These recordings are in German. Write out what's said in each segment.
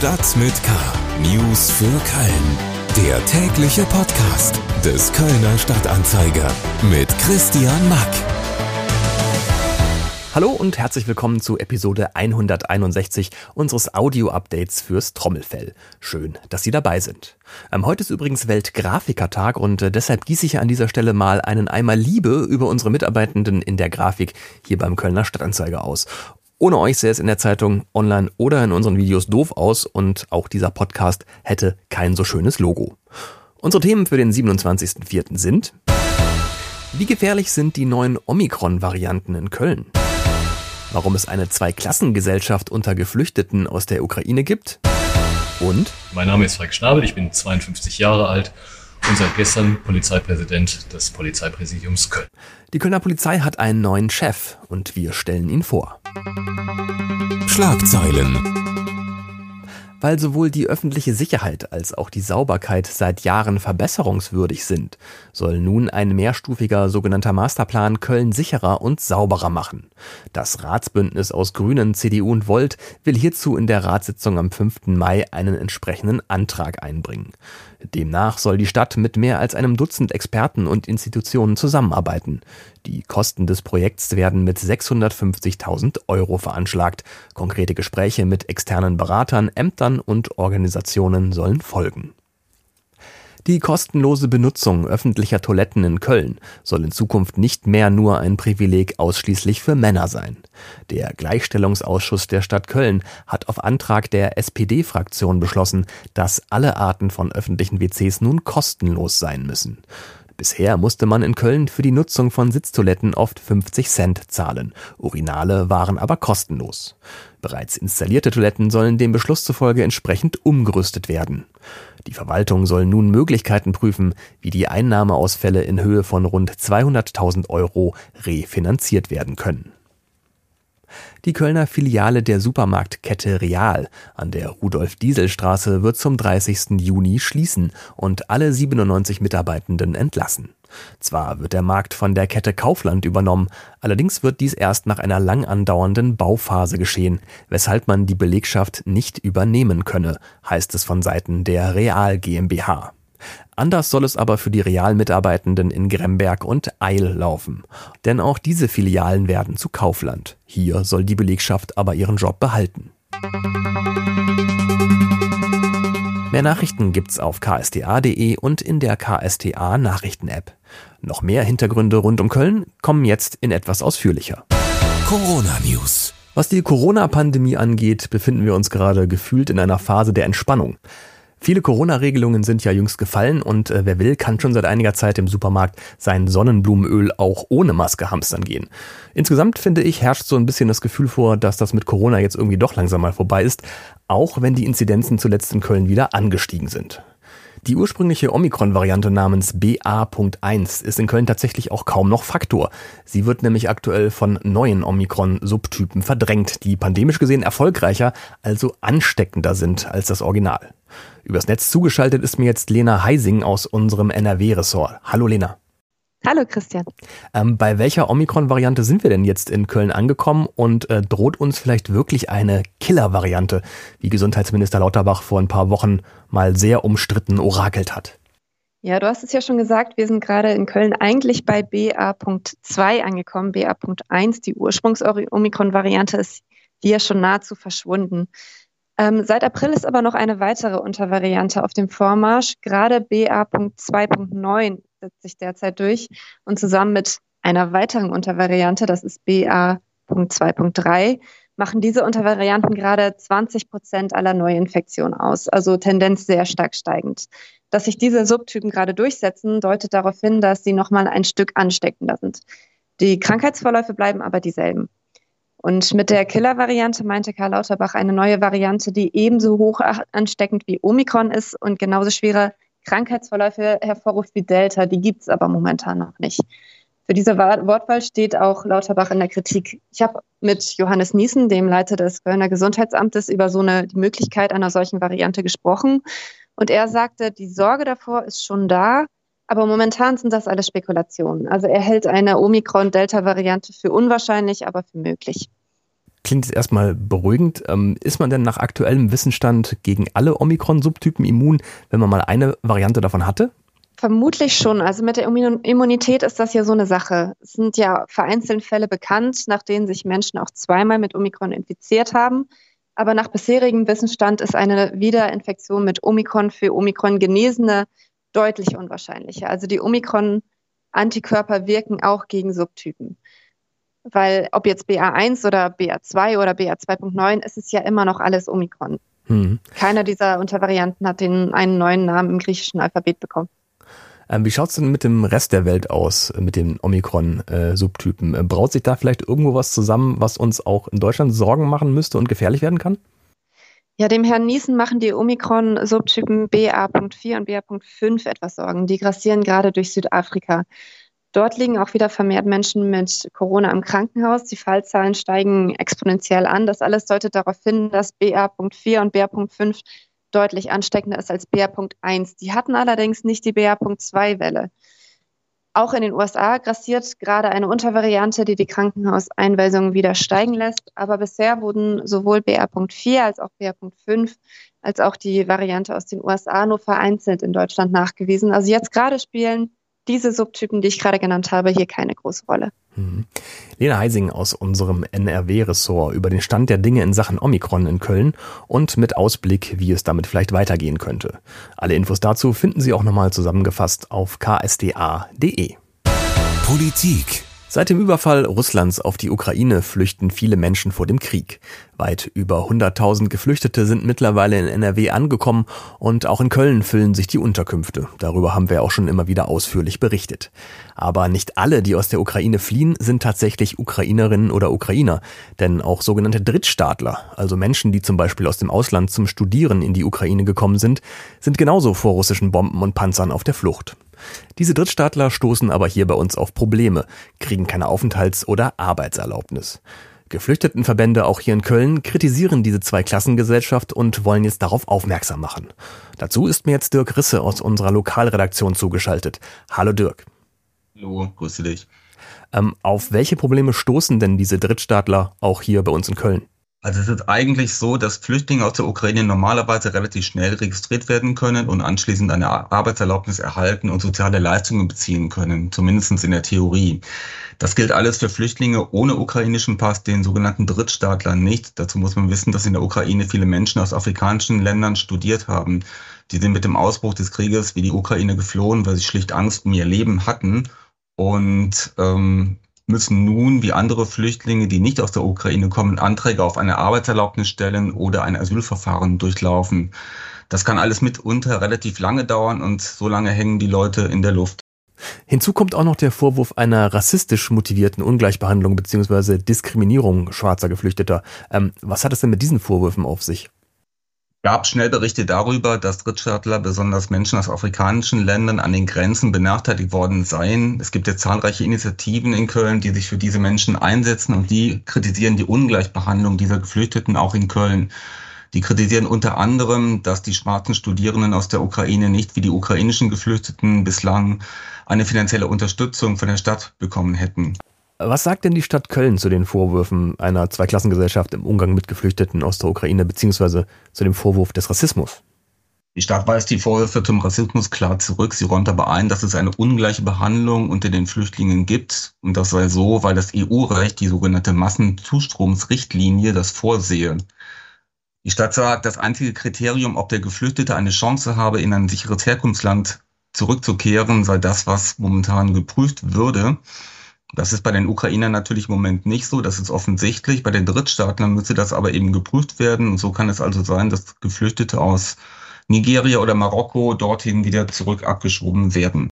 Stadt mit K. News für Köln. Der tägliche Podcast des Kölner Stadtanzeiger mit Christian Mack. Hallo und herzlich willkommen zu Episode 161 unseres Audio-Updates fürs Trommelfell. Schön, dass Sie dabei sind. Ähm, heute ist übrigens Weltgrafikertag und äh, deshalb gieße ich an dieser Stelle mal einen Eimer Liebe über unsere Mitarbeitenden in der Grafik hier beim Kölner Stadtanzeiger aus. Ohne euch sähe es in der Zeitung, online oder in unseren Videos doof aus und auch dieser Podcast hätte kein so schönes Logo. Unsere Themen für den 27.04. sind Wie gefährlich sind die neuen Omikron-Varianten in Köln? Warum es eine Zweiklassengesellschaft unter Geflüchteten aus der Ukraine gibt? Und? Mein Name ist Frank Schnabel, ich bin 52 Jahre alt und seit gestern Polizeipräsident des Polizeipräsidiums Köln. Die Kölner Polizei hat einen neuen Chef und wir stellen ihn vor. Schlagzeilen. Weil sowohl die öffentliche Sicherheit als auch die Sauberkeit seit Jahren verbesserungswürdig sind, soll nun ein mehrstufiger sogenannter Masterplan Köln sicherer und sauberer machen. Das Ratsbündnis aus Grünen, CDU und Volt will hierzu in der Ratssitzung am 5. Mai einen entsprechenden Antrag einbringen. Demnach soll die Stadt mit mehr als einem Dutzend Experten und Institutionen zusammenarbeiten. Die Kosten des Projekts werden mit 650.000 Euro veranschlagt. Konkrete Gespräche mit externen Beratern, Ämtern und Organisationen sollen folgen. Die kostenlose Benutzung öffentlicher Toiletten in Köln soll in Zukunft nicht mehr nur ein Privileg ausschließlich für Männer sein. Der Gleichstellungsausschuss der Stadt Köln hat auf Antrag der SPD-Fraktion beschlossen, dass alle Arten von öffentlichen WCs nun kostenlos sein müssen. Bisher musste man in Köln für die Nutzung von Sitztoiletten oft 50 Cent zahlen. Urinale waren aber kostenlos. Bereits installierte Toiletten sollen dem Beschluss zufolge entsprechend umgerüstet werden. Die Verwaltung soll nun Möglichkeiten prüfen, wie die Einnahmeausfälle in Höhe von rund 200.000 Euro refinanziert werden können. Die Kölner Filiale der Supermarktkette Real an der Rudolf-Diesel-Straße wird zum 30. Juni schließen und alle 97 Mitarbeitenden entlassen. Zwar wird der Markt von der Kette Kaufland übernommen, allerdings wird dies erst nach einer lang andauernden Bauphase geschehen, weshalb man die Belegschaft nicht übernehmen könne, heißt es von Seiten der Real GmbH. Anders soll es aber für die Realmitarbeitenden in Gremberg und Eil laufen. Denn auch diese Filialen werden zu Kaufland. Hier soll die Belegschaft aber ihren Job behalten. Mehr Nachrichten gibt's auf ksta.de und in der KSTA Nachrichten-App. Noch mehr Hintergründe rund um Köln kommen jetzt in etwas ausführlicher. Corona News. Was die Corona-Pandemie angeht, befinden wir uns gerade gefühlt in einer Phase der Entspannung. Viele Corona-Regelungen sind ja jüngst gefallen und äh, wer will, kann schon seit einiger Zeit im Supermarkt sein Sonnenblumenöl auch ohne Maske hamstern gehen. Insgesamt finde ich, herrscht so ein bisschen das Gefühl vor, dass das mit Corona jetzt irgendwie doch langsam mal vorbei ist, auch wenn die Inzidenzen zuletzt in Köln wieder angestiegen sind. Die ursprüngliche Omikron-Variante namens BA.1 ist in Köln tatsächlich auch kaum noch Faktor. Sie wird nämlich aktuell von neuen Omikron-Subtypen verdrängt, die pandemisch gesehen erfolgreicher, also ansteckender sind als das Original. Übers Netz zugeschaltet ist mir jetzt Lena Heising aus unserem NRW-Ressort. Hallo Lena. Hallo Christian. Ähm, bei welcher Omikron-Variante sind wir denn jetzt in Köln angekommen und äh, droht uns vielleicht wirklich eine Killer-Variante, wie Gesundheitsminister Lauterbach vor ein paar Wochen mal sehr umstritten orakelt hat? Ja, du hast es ja schon gesagt, wir sind gerade in Köln eigentlich bei BA.2 angekommen. BA.1, die Ursprungs-Omikron-Variante, ist hier schon nahezu verschwunden. Ähm, seit April ist aber noch eine weitere Untervariante auf dem Vormarsch. Gerade BA.2.9 setzt sich derzeit durch und zusammen mit einer weiteren Untervariante, das ist BA.2.3, machen diese Untervarianten gerade 20 Prozent aller Neuinfektionen aus, also Tendenz sehr stark steigend. Dass sich diese Subtypen gerade durchsetzen, deutet darauf hin, dass sie nochmal ein Stück ansteckender sind. Die Krankheitsverläufe bleiben aber dieselben. Und mit der Killer-Variante meinte Karl Lauterbach eine neue Variante, die ebenso hoch ansteckend wie Omikron ist und genauso schwere Krankheitsverläufe hervorruft wie Delta. Die gibt es aber momentan noch nicht. Für diese Wortwahl steht auch Lauterbach in der Kritik. Ich habe mit Johannes Niesen, dem Leiter des Kölner Gesundheitsamtes, über so eine die Möglichkeit einer solchen Variante gesprochen. Und er sagte, die Sorge davor ist schon da, aber momentan sind das alles Spekulationen. Also er hält eine Omikron-Delta-Variante für unwahrscheinlich, aber für möglich. klingt jetzt erstmal beruhigend. Ähm, ist man denn nach aktuellem Wissensstand gegen alle Omikron-Subtypen immun, wenn man mal eine Variante davon hatte? Vermutlich schon. Also mit der Immunität ist das ja so eine Sache. Es sind ja vereinzelte Fälle bekannt, nach denen sich Menschen auch zweimal mit Omikron infiziert haben. Aber nach bisherigem Wissensstand ist eine Wiederinfektion mit Omikron für Omikron-Genesene deutlich unwahrscheinlicher. Also die Omikron-Antikörper wirken auch gegen Subtypen. Weil ob jetzt BA1 oder BA2 oder BA2.9, ist es ja immer noch alles Omikron. Mhm. Keiner dieser Untervarianten hat den einen neuen Namen im griechischen Alphabet bekommen. Ähm, wie schaut es denn mit dem Rest der Welt aus, äh, mit den Omikron-Subtypen? Äh, braut sich da vielleicht irgendwo was zusammen, was uns auch in Deutschland Sorgen machen müsste und gefährlich werden kann? Ja, dem Herrn Niesen machen die Omikron-Subtypen BA.4 und BA.5 etwas Sorgen. Die grassieren gerade durch Südafrika. Dort liegen auch wieder vermehrt Menschen mit Corona im Krankenhaus. Die Fallzahlen steigen exponentiell an. Das alles deutet darauf hin, dass BA.4 und BA.5 deutlich ansteckender ist als BA.1. Die hatten allerdings nicht die BA.2-Welle. Auch in den USA grassiert gerade eine Untervariante, die die Krankenhauseinweisungen wieder steigen lässt. Aber bisher wurden sowohl BA.4 als auch BA.5 als auch die Variante aus den USA nur vereinzelt in Deutschland nachgewiesen. Also jetzt gerade spielen diese Subtypen, die ich gerade genannt habe, hier keine große Rolle. Mhm. Lena Heising aus unserem NRW-Ressort über den Stand der Dinge in Sachen Omikron in Köln und mit Ausblick, wie es damit vielleicht weitergehen könnte. Alle Infos dazu finden Sie auch nochmal zusammengefasst auf ksda.de. Politik Seit dem Überfall Russlands auf die Ukraine flüchten viele Menschen vor dem Krieg. Weit über 100.000 Geflüchtete sind mittlerweile in NRW angekommen und auch in Köln füllen sich die Unterkünfte. Darüber haben wir auch schon immer wieder ausführlich berichtet. Aber nicht alle, die aus der Ukraine fliehen, sind tatsächlich Ukrainerinnen oder Ukrainer. Denn auch sogenannte Drittstaatler, also Menschen, die zum Beispiel aus dem Ausland zum Studieren in die Ukraine gekommen sind, sind genauso vor russischen Bomben und Panzern auf der Flucht. Diese Drittstaatler stoßen aber hier bei uns auf Probleme, kriegen keine Aufenthalts- oder Arbeitserlaubnis. Geflüchtetenverbände auch hier in Köln kritisieren diese Zweiklassengesellschaft und wollen jetzt darauf aufmerksam machen. Dazu ist mir jetzt Dirk Risse aus unserer Lokalredaktion zugeschaltet. Hallo Dirk. Hallo, grüße dich. Ähm, auf welche Probleme stoßen denn diese Drittstaatler auch hier bei uns in Köln? Also es ist eigentlich so, dass Flüchtlinge aus der Ukraine normalerweise relativ schnell registriert werden können und anschließend eine Arbeitserlaubnis erhalten und soziale Leistungen beziehen können, zumindest in der Theorie. Das gilt alles für Flüchtlinge ohne ukrainischen Pass, den sogenannten Drittstaatlern nicht. Dazu muss man wissen, dass in der Ukraine viele Menschen aus afrikanischen Ländern studiert haben. Die sind mit dem Ausbruch des Krieges wie die Ukraine geflohen, weil sie schlicht Angst um ihr Leben hatten. Und ähm, müssen nun, wie andere Flüchtlinge, die nicht aus der Ukraine kommen, Anträge auf eine Arbeitserlaubnis stellen oder ein Asylverfahren durchlaufen. Das kann alles mitunter relativ lange dauern und so lange hängen die Leute in der Luft. Hinzu kommt auch noch der Vorwurf einer rassistisch motivierten Ungleichbehandlung bzw. Diskriminierung schwarzer Geflüchteter. Ähm, was hat es denn mit diesen Vorwürfen auf sich? Gab schnell Berichte darüber, dass Drittstaatler, besonders Menschen aus afrikanischen Ländern, an den Grenzen benachteiligt worden seien. Es gibt ja zahlreiche Initiativen in Köln, die sich für diese Menschen einsetzen und die kritisieren die Ungleichbehandlung dieser Geflüchteten auch in Köln. Die kritisieren unter anderem, dass die schwarzen Studierenden aus der Ukraine nicht wie die ukrainischen Geflüchteten bislang eine finanzielle Unterstützung von der Stadt bekommen hätten. Was sagt denn die Stadt Köln zu den Vorwürfen einer Zweiklassengesellschaft im Umgang mit Geflüchteten aus der Ukraine beziehungsweise zu dem Vorwurf des Rassismus? Die Stadt weist die Vorwürfe zum Rassismus klar zurück. Sie räumt aber ein, dass es eine ungleiche Behandlung unter den Flüchtlingen gibt. Und das sei so, weil das EU-Recht, die sogenannte Massenzustromsrichtlinie, das vorsehe. Die Stadt sagt, das einzige Kriterium, ob der Geflüchtete eine Chance habe, in ein sicheres Herkunftsland zurückzukehren, sei das, was momentan geprüft würde. Das ist bei den Ukrainern natürlich im Moment nicht so, das ist offensichtlich. Bei den Drittstaatlern müsste das aber eben geprüft werden. Und so kann es also sein, dass Geflüchtete aus Nigeria oder Marokko dorthin wieder zurück abgeschoben werden.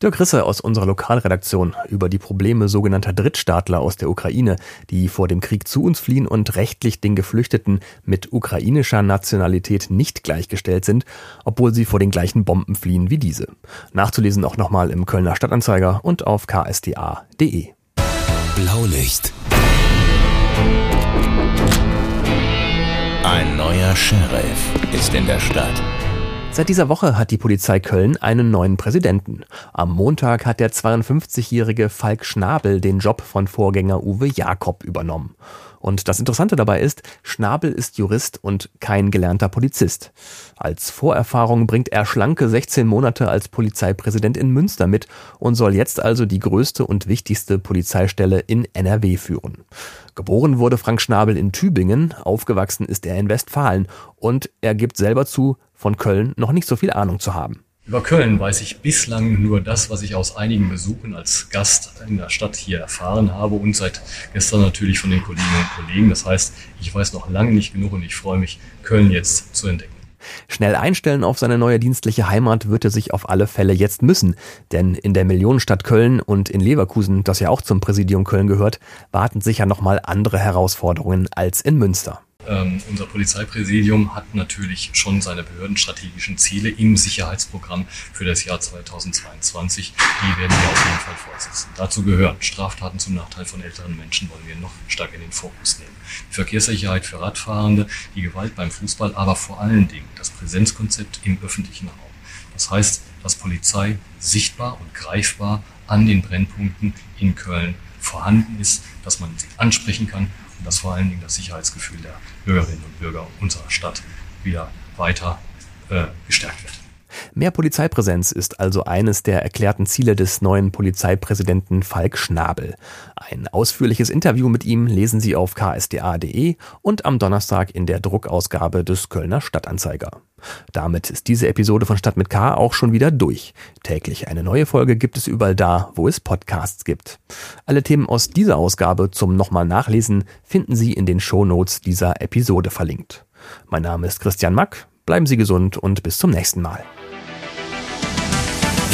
Dirk Risse aus unserer Lokalredaktion über die Probleme sogenannter Drittstaatler aus der Ukraine, die vor dem Krieg zu uns fliehen und rechtlich den Geflüchteten mit ukrainischer Nationalität nicht gleichgestellt sind, obwohl sie vor den gleichen Bomben fliehen wie diese. Nachzulesen auch nochmal im Kölner Stadtanzeiger und auf ksda.de. Blaulicht. Ein neuer Sheriff ist in der Stadt. Seit dieser Woche hat die Polizei Köln einen neuen Präsidenten. Am Montag hat der 52-jährige Falk Schnabel den Job von Vorgänger Uwe Jakob übernommen. Und das Interessante dabei ist, Schnabel ist Jurist und kein gelernter Polizist. Als Vorerfahrung bringt er schlanke 16 Monate als Polizeipräsident in Münster mit und soll jetzt also die größte und wichtigste Polizeistelle in NRW führen. Geboren wurde Frank Schnabel in Tübingen, aufgewachsen ist er in Westfalen und er gibt selber zu, von Köln noch nicht so viel Ahnung zu haben. Über Köln weiß ich bislang nur das, was ich aus einigen Besuchen als Gast in der Stadt hier erfahren habe und seit gestern natürlich von den Kolleginnen und Kollegen. Das heißt, ich weiß noch lange nicht genug und ich freue mich, Köln jetzt zu entdecken. Schnell einstellen auf seine neue dienstliche Heimat wird er sich auf alle Fälle jetzt müssen, denn in der Millionenstadt Köln und in Leverkusen, das ja auch zum Präsidium Köln gehört, warten sicher nochmal andere Herausforderungen als in Münster. Ähm, unser Polizeipräsidium hat natürlich schon seine behördenstrategischen Ziele im Sicherheitsprogramm für das Jahr 2022. Die werden wir auf jeden Fall fortsetzen. Dazu gehören Straftaten zum Nachteil von älteren Menschen wollen wir noch stark in den Fokus nehmen. Die Verkehrssicherheit für Radfahrende, die Gewalt beim Fußball, aber vor allen Dingen das Präsenzkonzept im öffentlichen Raum. Das heißt, dass Polizei sichtbar und greifbar an den Brennpunkten in Köln vorhanden ist, dass man sie ansprechen kann dass vor allen Dingen das Sicherheitsgefühl der Bürgerinnen und Bürger unserer Stadt wieder weiter äh, gestärkt wird. Mehr Polizeipräsenz ist also eines der erklärten Ziele des neuen Polizeipräsidenten Falk Schnabel. Ein ausführliches Interview mit ihm lesen Sie auf ksda.de und am Donnerstag in der Druckausgabe des Kölner Stadtanzeiger. Damit ist diese Episode von Stadt mit K auch schon wieder durch. Täglich eine neue Folge gibt es überall da, wo es Podcasts gibt. Alle Themen aus dieser Ausgabe zum nochmal nachlesen finden Sie in den Shownotes dieser Episode verlinkt. Mein Name ist Christian Mack. Bleiben Sie gesund und bis zum nächsten Mal.